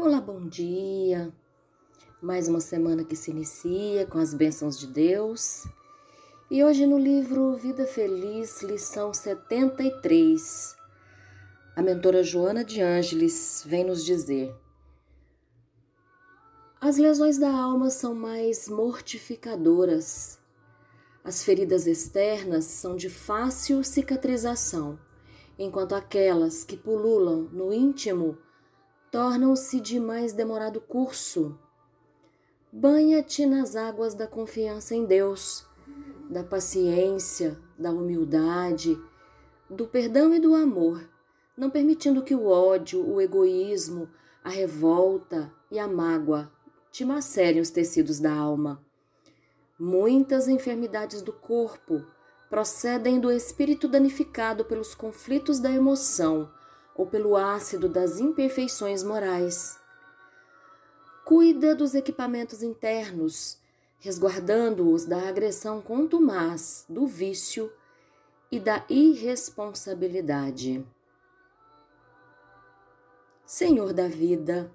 Olá, bom dia. Mais uma semana que se inicia com as bênçãos de Deus. E hoje no livro Vida Feliz, lição 73, a mentora Joana de Ângeles vem nos dizer: As lesões da alma são mais mortificadoras. As feridas externas são de fácil cicatrização, enquanto aquelas que pululam no íntimo tornam-se de mais demorado curso. Banha-te nas águas da confiança em Deus, da paciência, da humildade, do perdão e do amor, não permitindo que o ódio, o egoísmo, a revolta e a mágoa te macerem os tecidos da alma. Muitas enfermidades do corpo procedem do espírito danificado pelos conflitos da emoção ou pelo ácido das imperfeições morais. Cuida dos equipamentos internos, resguardando-os da agressão contumaz, do vício e da irresponsabilidade. Senhor da vida,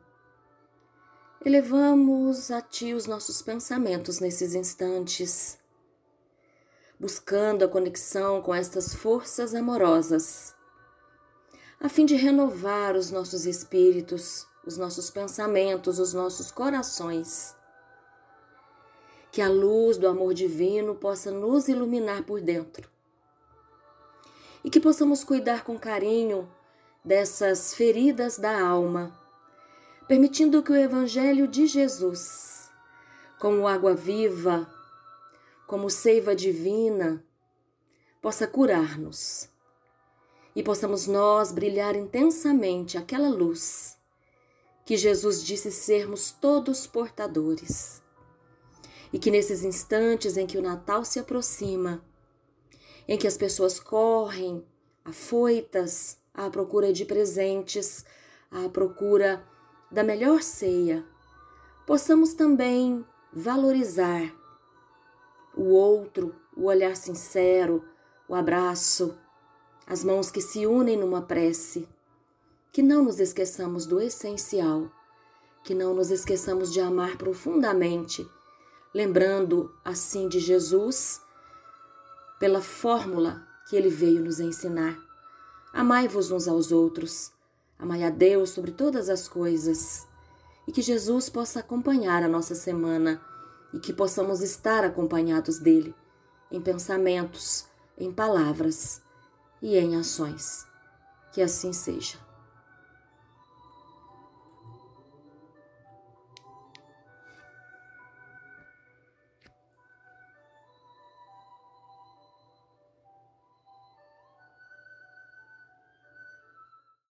elevamos a Ti os nossos pensamentos nesses instantes, buscando a conexão com estas forças amorosas a fim de renovar os nossos espíritos, os nossos pensamentos, os nossos corações. Que a luz do amor divino possa nos iluminar por dentro. E que possamos cuidar com carinho dessas feridas da alma, permitindo que o Evangelho de Jesus, como água viva, como seiva divina, possa curar-nos e possamos nós brilhar intensamente aquela luz que Jesus disse sermos todos portadores. E que nesses instantes em que o Natal se aproxima, em que as pessoas correm afoitas à procura de presentes, à procura da melhor ceia, possamos também valorizar o outro, o olhar sincero, o abraço, as mãos que se unem numa prece. Que não nos esqueçamos do essencial, que não nos esqueçamos de amar profundamente, lembrando assim de Jesus, pela fórmula que ele veio nos ensinar. Amai-vos uns aos outros, amai a Deus sobre todas as coisas, e que Jesus possa acompanhar a nossa semana e que possamos estar acompanhados dele em pensamentos, em palavras e em ações. Que assim seja.